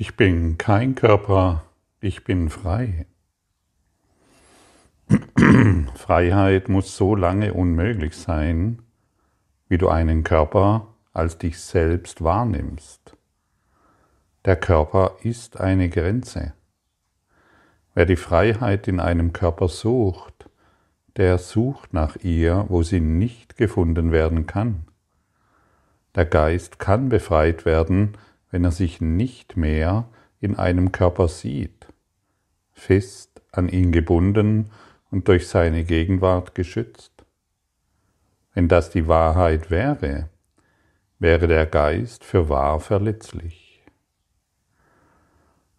Ich bin kein Körper, ich bin frei. Freiheit muss so lange unmöglich sein, wie du einen Körper als dich selbst wahrnimmst. Der Körper ist eine Grenze. Wer die Freiheit in einem Körper sucht, der sucht nach ihr, wo sie nicht gefunden werden kann. Der Geist kann befreit werden, wenn er sich nicht mehr in einem Körper sieht, fest an ihn gebunden und durch seine Gegenwart geschützt. Wenn das die Wahrheit wäre, wäre der Geist für wahr verletzlich.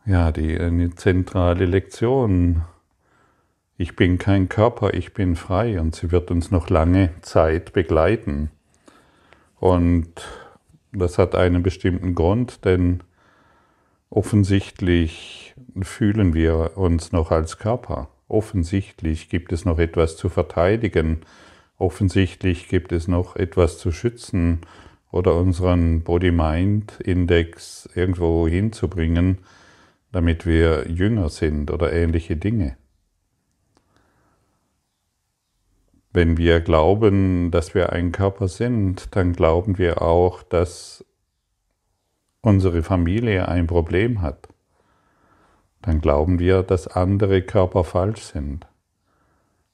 Ja, die eine zentrale Lektion. Ich bin kein Körper, ich bin frei und sie wird uns noch lange Zeit begleiten. Und das hat einen bestimmten Grund, denn offensichtlich fühlen wir uns noch als Körper. Offensichtlich gibt es noch etwas zu verteidigen. Offensichtlich gibt es noch etwas zu schützen oder unseren Body-Mind-Index irgendwo hinzubringen, damit wir jünger sind oder ähnliche Dinge. Wenn wir glauben, dass wir ein Körper sind, dann glauben wir auch, dass unsere Familie ein Problem hat. Dann glauben wir, dass andere Körper falsch sind.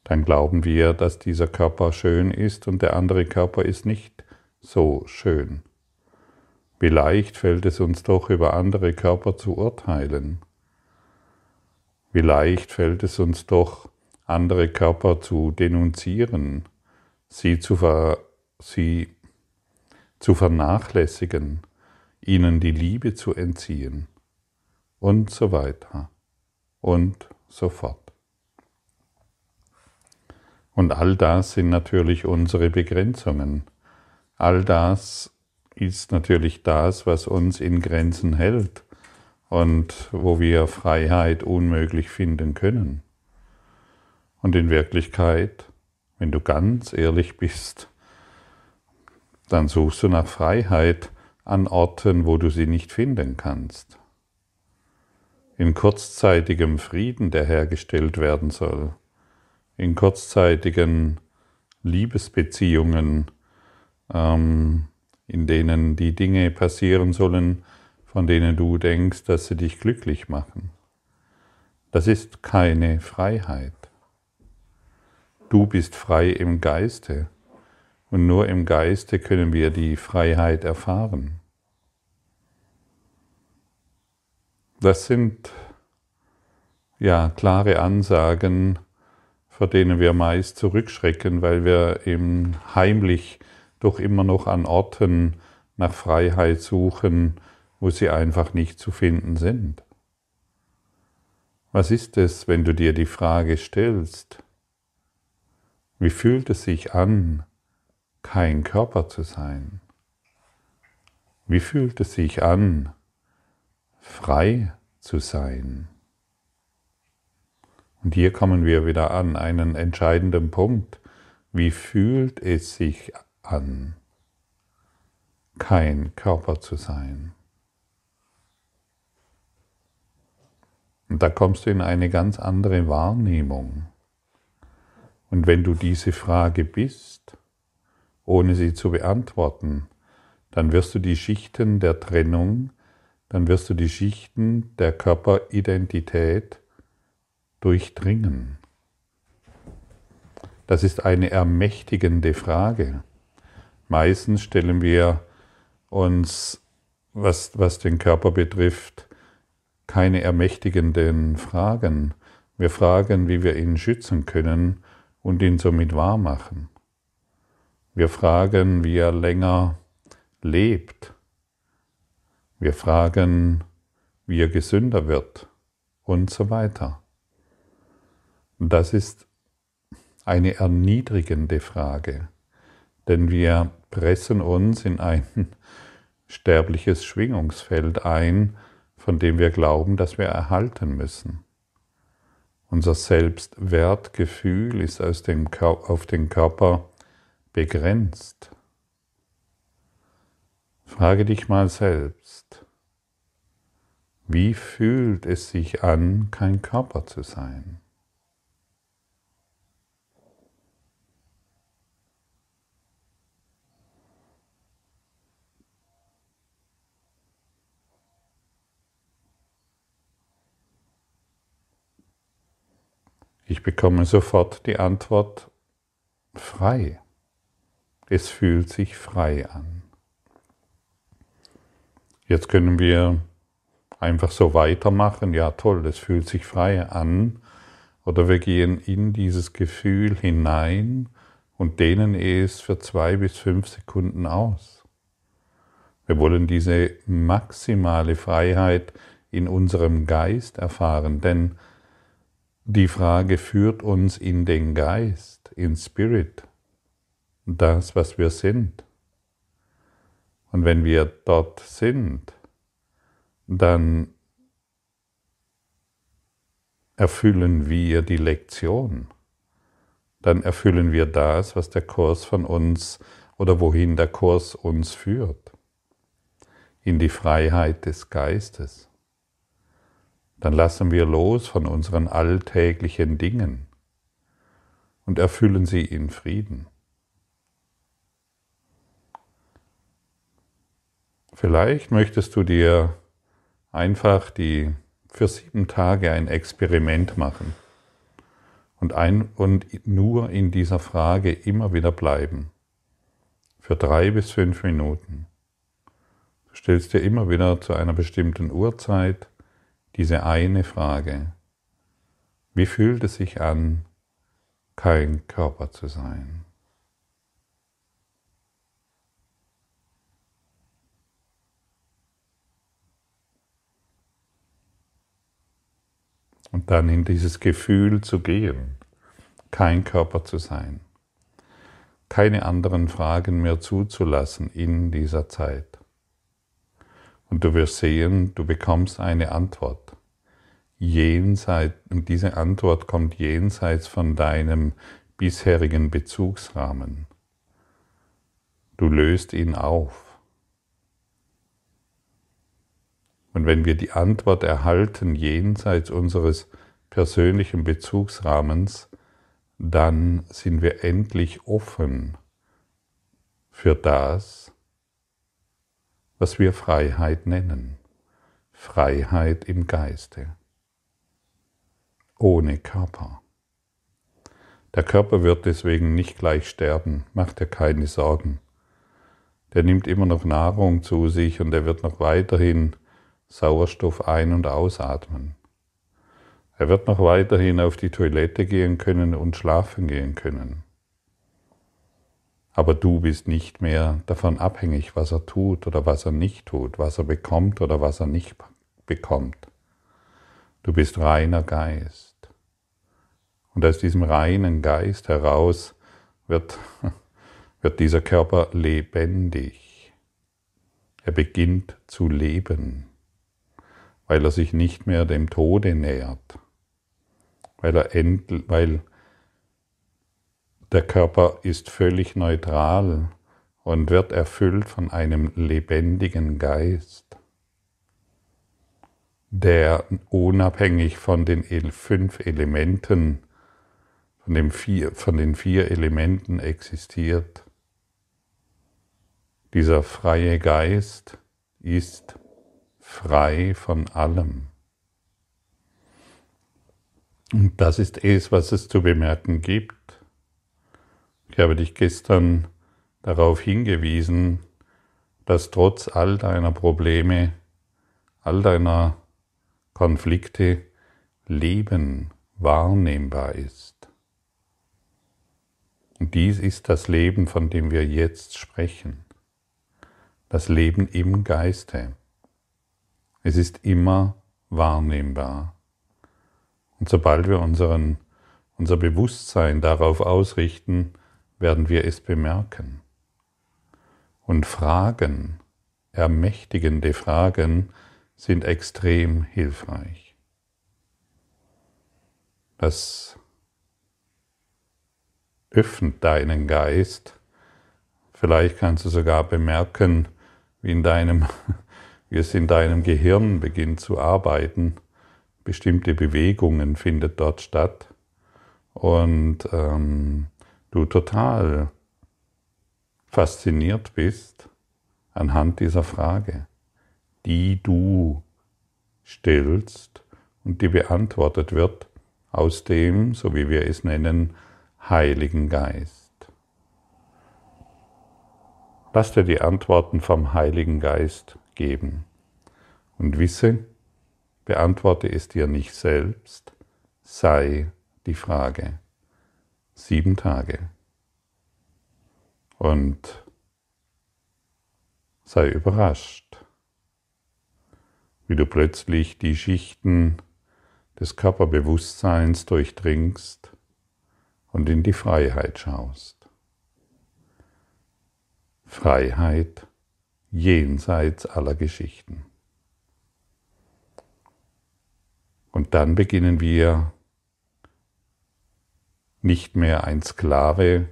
Dann glauben wir, dass dieser Körper schön ist und der andere Körper ist nicht so schön. Wie leicht fällt es uns doch, über andere Körper zu urteilen. Wie leicht fällt es uns doch, andere Körper zu denunzieren, sie zu, ver, sie zu vernachlässigen, ihnen die Liebe zu entziehen und so weiter und so fort. Und all das sind natürlich unsere Begrenzungen. All das ist natürlich das, was uns in Grenzen hält und wo wir Freiheit unmöglich finden können. Und in Wirklichkeit, wenn du ganz ehrlich bist, dann suchst du nach Freiheit an Orten, wo du sie nicht finden kannst. In kurzzeitigem Frieden, der hergestellt werden soll, in kurzzeitigen Liebesbeziehungen, ähm, in denen die Dinge passieren sollen, von denen du denkst, dass sie dich glücklich machen. Das ist keine Freiheit. Du bist frei im Geiste und nur im Geiste können wir die Freiheit erfahren. Das sind ja klare Ansagen, vor denen wir meist zurückschrecken, weil wir eben heimlich doch immer noch an Orten nach Freiheit suchen, wo sie einfach nicht zu finden sind. Was ist es, wenn du dir die Frage stellst, wie fühlt es sich an, kein Körper zu sein? Wie fühlt es sich an, frei zu sein? Und hier kommen wir wieder an einen entscheidenden Punkt. Wie fühlt es sich an, kein Körper zu sein? Und da kommst du in eine ganz andere Wahrnehmung. Und wenn du diese Frage bist, ohne sie zu beantworten, dann wirst du die Schichten der Trennung, dann wirst du die Schichten der Körperidentität durchdringen. Das ist eine ermächtigende Frage. Meistens stellen wir uns, was, was den Körper betrifft, keine ermächtigenden Fragen. Wir fragen, wie wir ihn schützen können und ihn somit wahr machen. Wir fragen, wie er länger lebt. Wir fragen, wie er gesünder wird und so weiter. Das ist eine erniedrigende Frage, denn wir pressen uns in ein sterbliches Schwingungsfeld ein, von dem wir glauben, dass wir erhalten müssen. Unser Selbstwertgefühl ist aus dem, auf den Körper begrenzt. Frage dich mal selbst, Wie fühlt es sich an, kein Körper zu sein? Ich bekomme sofort die Antwort frei. Es fühlt sich frei an. Jetzt können wir einfach so weitermachen. Ja, toll, es fühlt sich frei an. Oder wir gehen in dieses Gefühl hinein und dehnen es für zwei bis fünf Sekunden aus. Wir wollen diese maximale Freiheit in unserem Geist erfahren, denn die Frage führt uns in den Geist, in Spirit, das, was wir sind. Und wenn wir dort sind, dann erfüllen wir die Lektion. Dann erfüllen wir das, was der Kurs von uns oder wohin der Kurs uns führt. In die Freiheit des Geistes dann lassen wir los von unseren alltäglichen Dingen und erfüllen sie in Frieden. Vielleicht möchtest du dir einfach die für sieben Tage ein Experiment machen und, ein, und nur in dieser Frage immer wieder bleiben. Für drei bis fünf Minuten. Du stellst dir immer wieder zu einer bestimmten Uhrzeit diese eine Frage. Wie fühlt es sich an, kein Körper zu sein? Und dann in dieses Gefühl zu gehen, kein Körper zu sein, keine anderen Fragen mehr zuzulassen in dieser Zeit. Und du wirst sehen, du bekommst eine Antwort. Jenseits, und diese Antwort kommt jenseits von deinem bisherigen Bezugsrahmen. Du löst ihn auf. Und wenn wir die Antwort erhalten jenseits unseres persönlichen Bezugsrahmens, dann sind wir endlich offen für das, was wir Freiheit nennen. Freiheit im Geiste. Ohne Körper. Der Körper wird deswegen nicht gleich sterben, macht dir keine Sorgen. Der nimmt immer noch Nahrung zu sich und er wird noch weiterhin Sauerstoff ein- und ausatmen. Er wird noch weiterhin auf die Toilette gehen können und schlafen gehen können. Aber du bist nicht mehr davon abhängig, was er tut oder was er nicht tut, was er bekommt oder was er nicht bekommt. Du bist reiner Geist. Und aus diesem reinen Geist heraus wird, wird dieser Körper lebendig. Er beginnt zu leben, weil er sich nicht mehr dem Tode nähert, weil, er end, weil der Körper ist völlig neutral und wird erfüllt von einem lebendigen Geist, der unabhängig von den fünf Elementen, von, dem vier, von den vier Elementen existiert. Dieser freie Geist ist frei von allem. Und das ist es, was es zu bemerken gibt. Ich habe dich gestern darauf hingewiesen, dass trotz all deiner Probleme, all deiner Konflikte Leben wahrnehmbar ist. Und dies ist das Leben, von dem wir jetzt sprechen. Das Leben im Geiste. Es ist immer wahrnehmbar. Und sobald wir unseren, unser Bewusstsein darauf ausrichten, werden wir es bemerken. Und Fragen, ermächtigende Fragen, sind extrem hilfreich. Das öffnet deinen Geist. Vielleicht kannst du sogar bemerken, wie in deinem, wie es in deinem Gehirn beginnt zu arbeiten. Bestimmte Bewegungen findet dort statt und ähm, du total fasziniert bist anhand dieser Frage, die du stellst und die beantwortet wird aus dem, so wie wir es nennen, Heiligen Geist. Lass dir die Antworten vom Heiligen Geist geben und wisse, beantworte es dir nicht selbst, sei die Frage. Sieben Tage. Und sei überrascht, wie du plötzlich die Schichten des Körperbewusstseins durchdringst und in die Freiheit schaust. Freiheit jenseits aller Geschichten. Und dann beginnen wir nicht mehr ein Sklave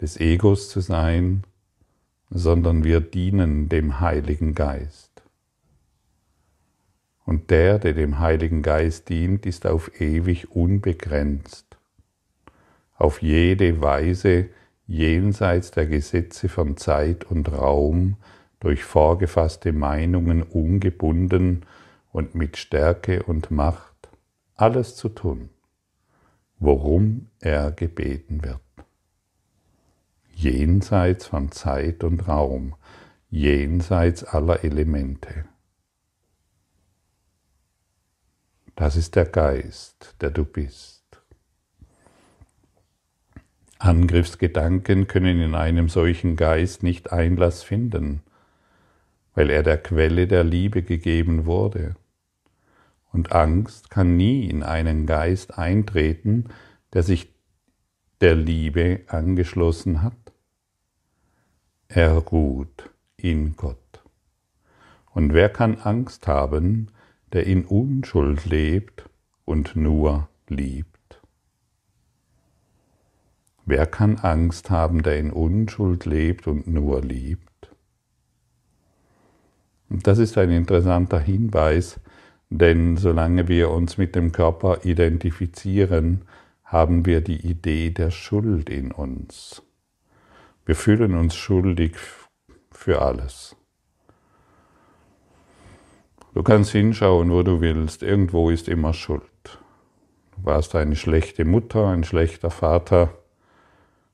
des Egos zu sein, sondern wir dienen dem Heiligen Geist. Und der, der dem Heiligen Geist dient, ist auf ewig unbegrenzt, auf jede Weise jenseits der Gesetze von Zeit und Raum durch vorgefasste Meinungen ungebunden und mit Stärke und Macht alles zu tun, worum er gebeten wird. Jenseits von Zeit und Raum, jenseits aller Elemente. Das ist der Geist, der du bist. Angriffsgedanken können in einem solchen Geist nicht Einlass finden, weil er der Quelle der Liebe gegeben wurde. Und Angst kann nie in einen Geist eintreten, der sich der Liebe angeschlossen hat. Er ruht in Gott. Und wer kann Angst haben, der in Unschuld lebt und nur liebt? Wer kann Angst haben, der in Unschuld lebt und nur liebt? Und das ist ein interessanter Hinweis, denn solange wir uns mit dem Körper identifizieren, haben wir die Idee der Schuld in uns. Wir fühlen uns schuldig für alles. Du kannst hinschauen, wo du willst. Irgendwo ist immer Schuld. Du warst eine schlechte Mutter, ein schlechter Vater,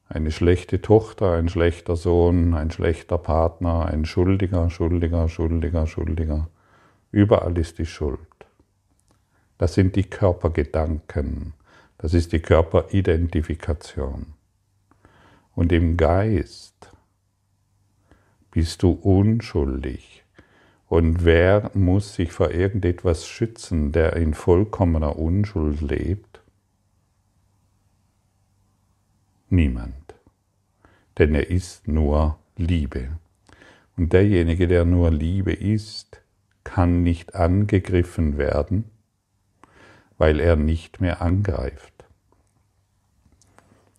eine schlechte Tochter, ein schlechter Sohn, ein schlechter Partner, ein Schuldiger, Schuldiger, Schuldiger, Schuldiger. Überall ist die Schuld. Das sind die Körpergedanken, das ist die Körperidentifikation. Und im Geist bist du unschuldig. Und wer muss sich vor irgendetwas schützen, der in vollkommener Unschuld lebt? Niemand. Denn er ist nur Liebe. Und derjenige, der nur Liebe ist, kann nicht angegriffen werden, weil er nicht mehr angreift.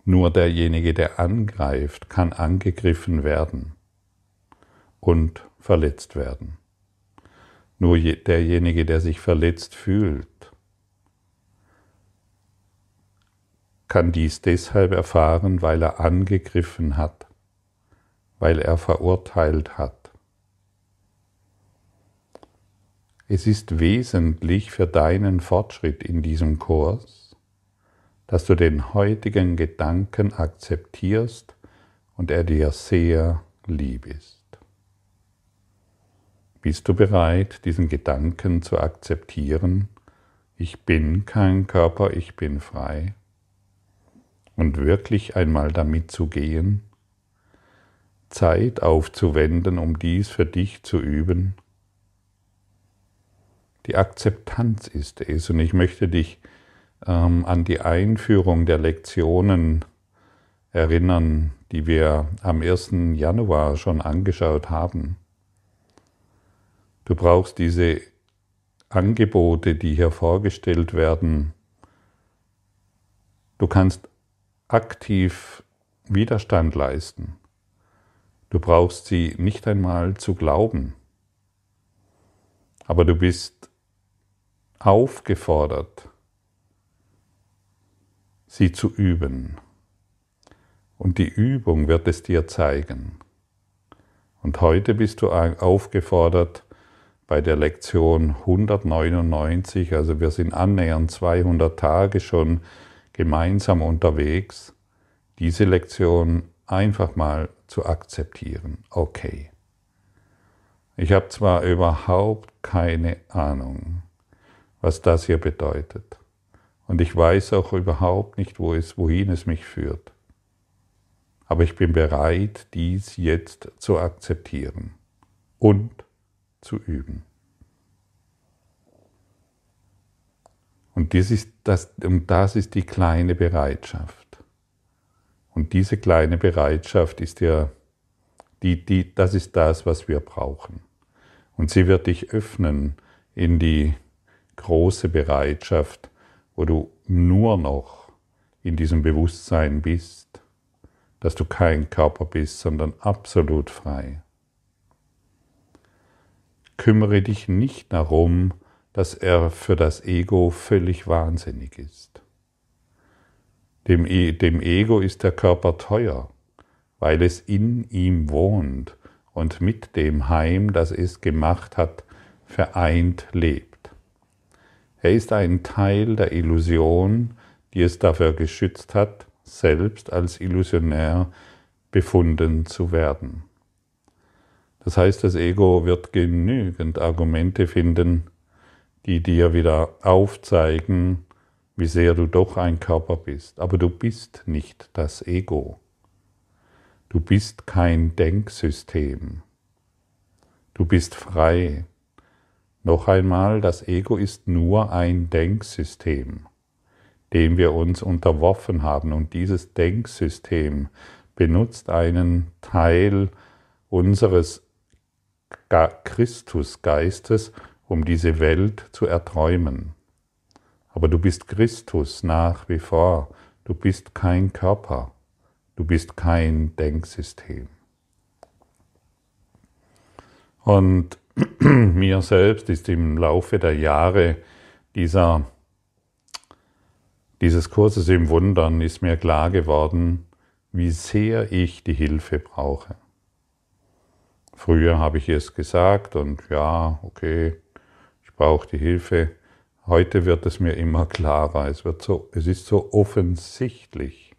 Nur derjenige, der angreift, kann angegriffen werden und verletzt werden. Nur derjenige, der sich verletzt fühlt, kann dies deshalb erfahren, weil er angegriffen hat, weil er verurteilt hat. Es ist wesentlich für deinen Fortschritt in diesem Kurs, dass du den heutigen Gedanken akzeptierst und er dir sehr lieb ist. Bist du bereit, diesen Gedanken zu akzeptieren? Ich bin kein Körper, ich bin frei und wirklich einmal damit zu gehen, Zeit aufzuwenden, um dies für dich zu üben. Die Akzeptanz ist es und ich möchte dich ähm, an die Einführung der Lektionen erinnern, die wir am 1. Januar schon angeschaut haben. Du brauchst diese Angebote, die hier vorgestellt werden. Du kannst aktiv Widerstand leisten. Du brauchst sie nicht einmal zu glauben. Aber du bist aufgefordert, sie zu üben. Und die Übung wird es dir zeigen. Und heute bist du aufgefordert, bei der Lektion 199, also wir sind annähernd 200 Tage schon gemeinsam unterwegs, diese Lektion einfach mal zu akzeptieren. Okay. Ich habe zwar überhaupt keine Ahnung, was das hier bedeutet. Und ich weiß auch überhaupt nicht, wo es, wohin es mich führt. Aber ich bin bereit, dies jetzt zu akzeptieren und zu üben. Und das ist, das, und das ist die kleine Bereitschaft. Und diese kleine Bereitschaft ist ja, die, die, das ist das, was wir brauchen. Und sie wird dich öffnen in die große Bereitschaft, wo du nur noch in diesem Bewusstsein bist, dass du kein Körper bist, sondern absolut frei. Kümmere dich nicht darum, dass er für das Ego völlig wahnsinnig ist. Dem, e dem Ego ist der Körper teuer, weil es in ihm wohnt und mit dem Heim, das es gemacht hat, vereint lebt. Er ist ein Teil der Illusion, die es dafür geschützt hat, selbst als Illusionär befunden zu werden. Das heißt, das Ego wird genügend Argumente finden, die dir wieder aufzeigen, wie sehr du doch ein Körper bist. Aber du bist nicht das Ego. Du bist kein Denksystem. Du bist frei. Noch einmal, das Ego ist nur ein Denksystem, dem wir uns unterworfen haben. Und dieses Denksystem benutzt einen Teil unseres Christusgeistes, um diese Welt zu erträumen. Aber du bist Christus nach wie vor. Du bist kein Körper. Du bist kein Denksystem. Und mir selbst ist im Laufe der Jahre dieser, dieses Kurses im Wundern ist mir klar geworden, wie sehr ich die Hilfe brauche. Früher habe ich es gesagt und ja, okay, ich brauche die Hilfe. Heute wird es mir immer klarer. Es, wird so, es ist so offensichtlich,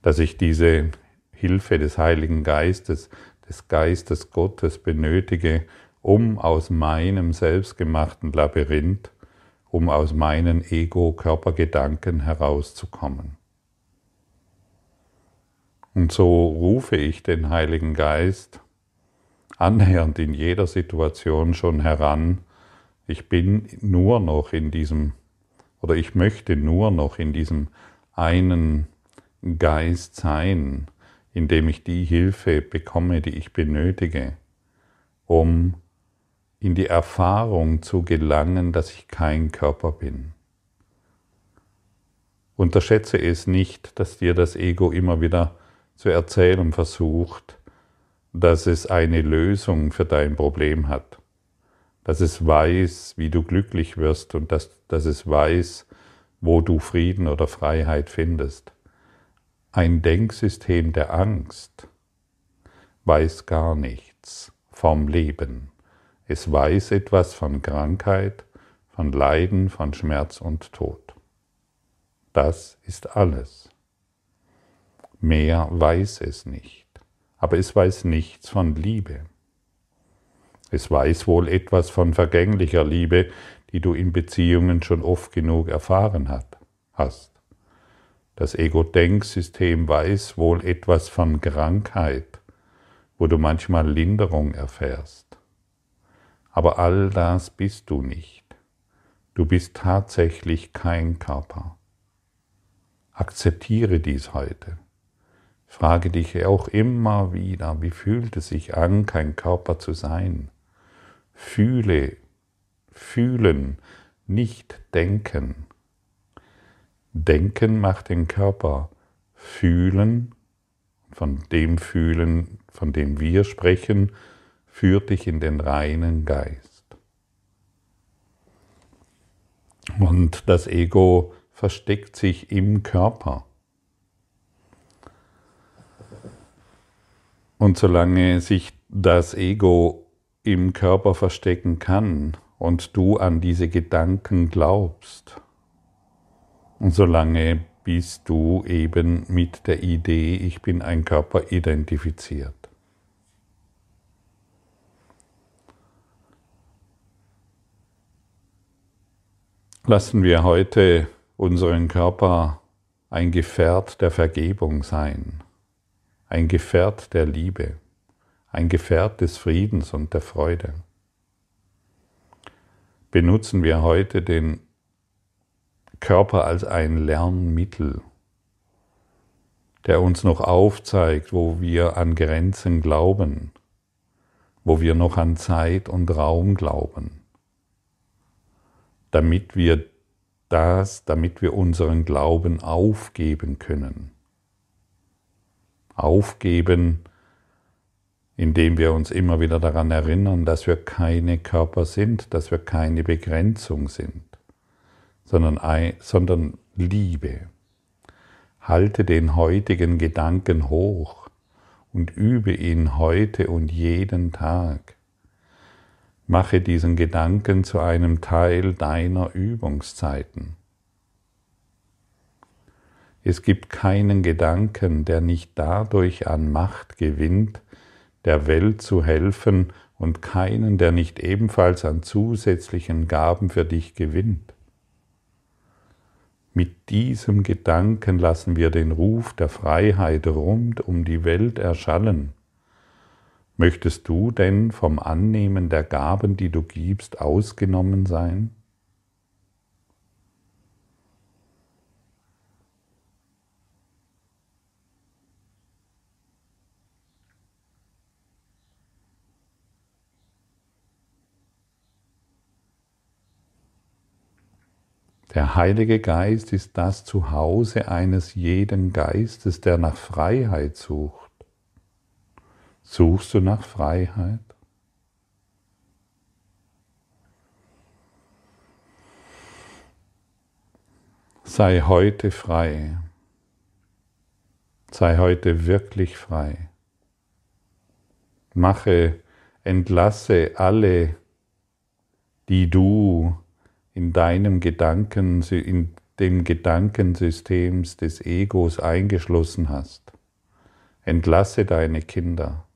dass ich diese Hilfe des Heiligen Geistes, des Geistes Gottes benötige, um aus meinem selbstgemachten Labyrinth, um aus meinen Ego-Körpergedanken herauszukommen. Und so rufe ich den Heiligen Geist annähernd in jeder Situation schon heran, ich bin nur noch in diesem, oder ich möchte nur noch in diesem einen Geist sein, in dem ich die Hilfe bekomme, die ich benötige, um in die Erfahrung zu gelangen, dass ich kein Körper bin. Unterschätze es nicht, dass dir das Ego immer wieder zu erzählen versucht, dass es eine Lösung für dein Problem hat, dass es weiß, wie du glücklich wirst und dass, dass es weiß, wo du Frieden oder Freiheit findest. Ein Denksystem der Angst weiß gar nichts vom Leben. Es weiß etwas von Krankheit, von Leiden, von Schmerz und Tod. Das ist alles. Mehr weiß es nicht aber es weiß nichts von Liebe. Es weiß wohl etwas von vergänglicher Liebe, die du in Beziehungen schon oft genug erfahren hast. Das Ego-Denksystem weiß wohl etwas von Krankheit, wo du manchmal Linderung erfährst. Aber all das bist du nicht. Du bist tatsächlich kein Körper. Akzeptiere dies heute. Frage dich auch immer wieder, wie fühlt es sich an, kein Körper zu sein? Fühle, fühlen, nicht denken. Denken macht den Körper. Fühlen, von dem Fühlen, von dem wir sprechen, führt dich in den reinen Geist. Und das Ego versteckt sich im Körper. Und solange sich das Ego im Körper verstecken kann und du an diese Gedanken glaubst, und solange bist du eben mit der Idee, ich bin ein Körper identifiziert. Lassen wir heute unseren Körper ein Gefährt der Vergebung sein, ein Gefährt der Liebe, ein Gefährt des Friedens und der Freude. Benutzen wir heute den Körper als ein Lernmittel, der uns noch aufzeigt, wo wir an Grenzen glauben, wo wir noch an Zeit und Raum glauben, damit wir das, damit wir unseren Glauben aufgeben können. Aufgeben, indem wir uns immer wieder daran erinnern, dass wir keine Körper sind, dass wir keine Begrenzung sind sondern, sondern Liebe. Halte den heutigen Gedanken hoch und übe ihn heute und jeden Tag. Mache diesen Gedanken zu einem Teil deiner Übungszeiten. Es gibt keinen Gedanken, der nicht dadurch an Macht gewinnt, der Welt zu helfen, und keinen, der nicht ebenfalls an zusätzlichen Gaben für dich gewinnt. Mit diesem Gedanken lassen wir den Ruf der Freiheit rund um die Welt erschallen. Möchtest du denn vom Annehmen der Gaben, die du gibst, ausgenommen sein? Der Heilige Geist ist das Zuhause eines jeden Geistes, der nach Freiheit sucht. Suchst du nach Freiheit? Sei heute frei. Sei heute wirklich frei. Mache, entlasse alle, die du in deinem Gedanken, in dem Gedankensystem des Egos eingeschlossen hast. Entlasse deine Kinder,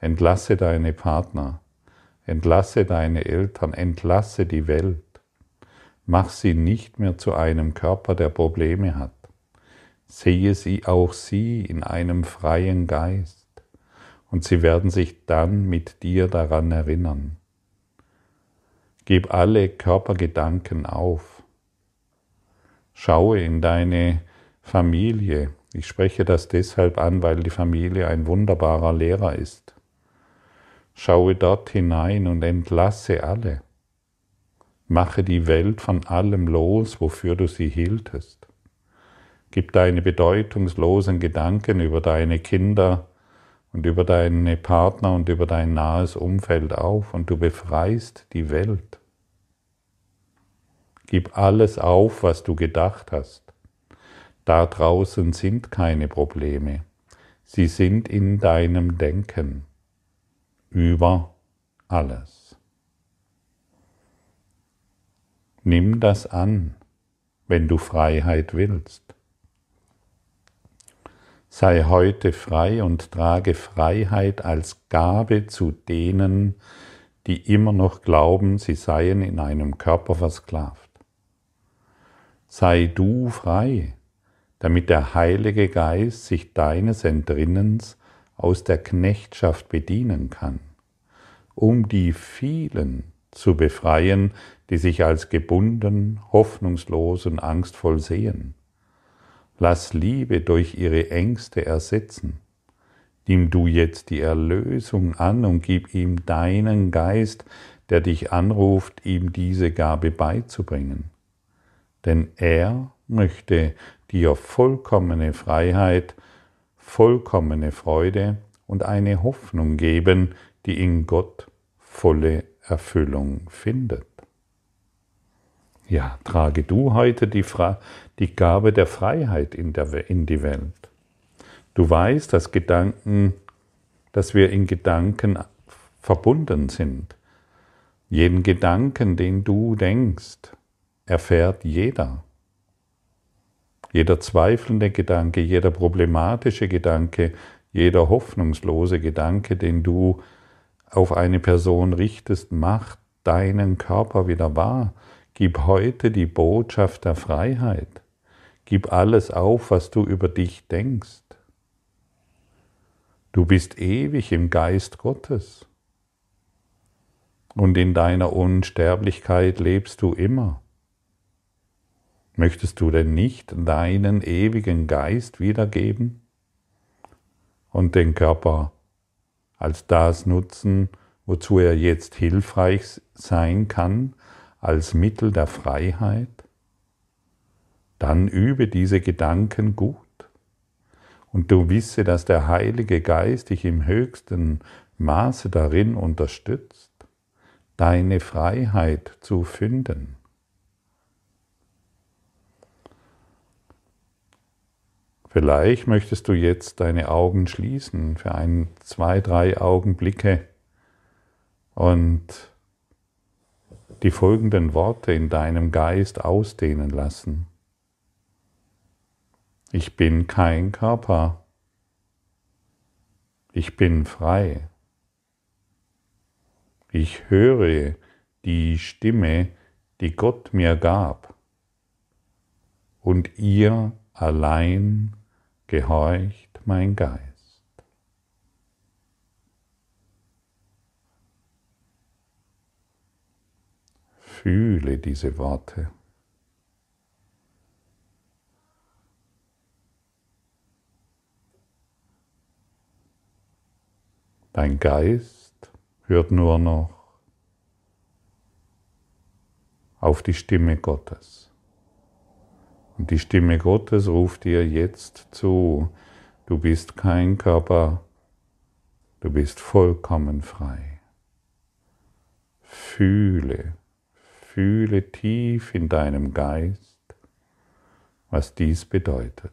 entlasse deine Partner, entlasse deine Eltern, entlasse die Welt. Mach sie nicht mehr zu einem Körper, der Probleme hat. Sehe sie auch sie in einem freien Geist, und sie werden sich dann mit dir daran erinnern. Gib alle Körpergedanken auf. Schaue in deine Familie. Ich spreche das deshalb an, weil die Familie ein wunderbarer Lehrer ist. Schaue dort hinein und entlasse alle. Mache die Welt von allem los, wofür du sie hieltest. Gib deine bedeutungslosen Gedanken über deine Kinder, und über deine Partner und über dein nahes Umfeld auf und du befreist die Welt. Gib alles auf, was du gedacht hast. Da draußen sind keine Probleme. Sie sind in deinem Denken über alles. Nimm das an, wenn du Freiheit willst. Sei heute frei und trage Freiheit als Gabe zu denen, die immer noch glauben, sie seien in einem Körper versklavt. Sei du frei, damit der Heilige Geist sich deines Entrinnens aus der Knechtschaft bedienen kann, um die vielen zu befreien, die sich als gebunden, hoffnungslos und angstvoll sehen Lass Liebe durch ihre Ängste ersetzen. Nimm du jetzt die Erlösung an und gib ihm deinen Geist, der dich anruft, ihm diese Gabe beizubringen. Denn er möchte dir vollkommene Freiheit, vollkommene Freude und eine Hoffnung geben, die in Gott volle Erfüllung findet. Ja, trage du heute die, Fra die Gabe der Freiheit in, der, in die Welt. Du weißt, dass Gedanken, dass wir in Gedanken verbunden sind. Jeden Gedanken, den du denkst, erfährt jeder. Jeder zweifelnde Gedanke, jeder problematische Gedanke, jeder hoffnungslose Gedanke, den du auf eine Person richtest, macht deinen Körper wieder wahr. Gib heute die Botschaft der Freiheit. Gib alles auf, was du über dich denkst. Du bist ewig im Geist Gottes. Und in deiner Unsterblichkeit lebst du immer. Möchtest du denn nicht deinen ewigen Geist wiedergeben und den Körper als das nutzen, wozu er jetzt hilfreich sein kann, als Mittel der Freiheit? Dann übe diese Gedanken gut und du wisse, dass der Heilige Geist dich im höchsten Maße darin unterstützt, deine Freiheit zu finden. Vielleicht möchtest du jetzt deine Augen schließen für ein, zwei, drei Augenblicke und die folgenden Worte in deinem Geist ausdehnen lassen. Ich bin kein Körper. Ich bin frei. Ich höre die Stimme, die Gott mir gab. Und ihr allein gehorcht mein Geist. Fühle diese Worte. Dein Geist hört nur noch auf die Stimme Gottes. Und die Stimme Gottes ruft dir jetzt zu, du bist kein Körper, du bist vollkommen frei. Fühle, fühle tief in deinem Geist, was dies bedeutet.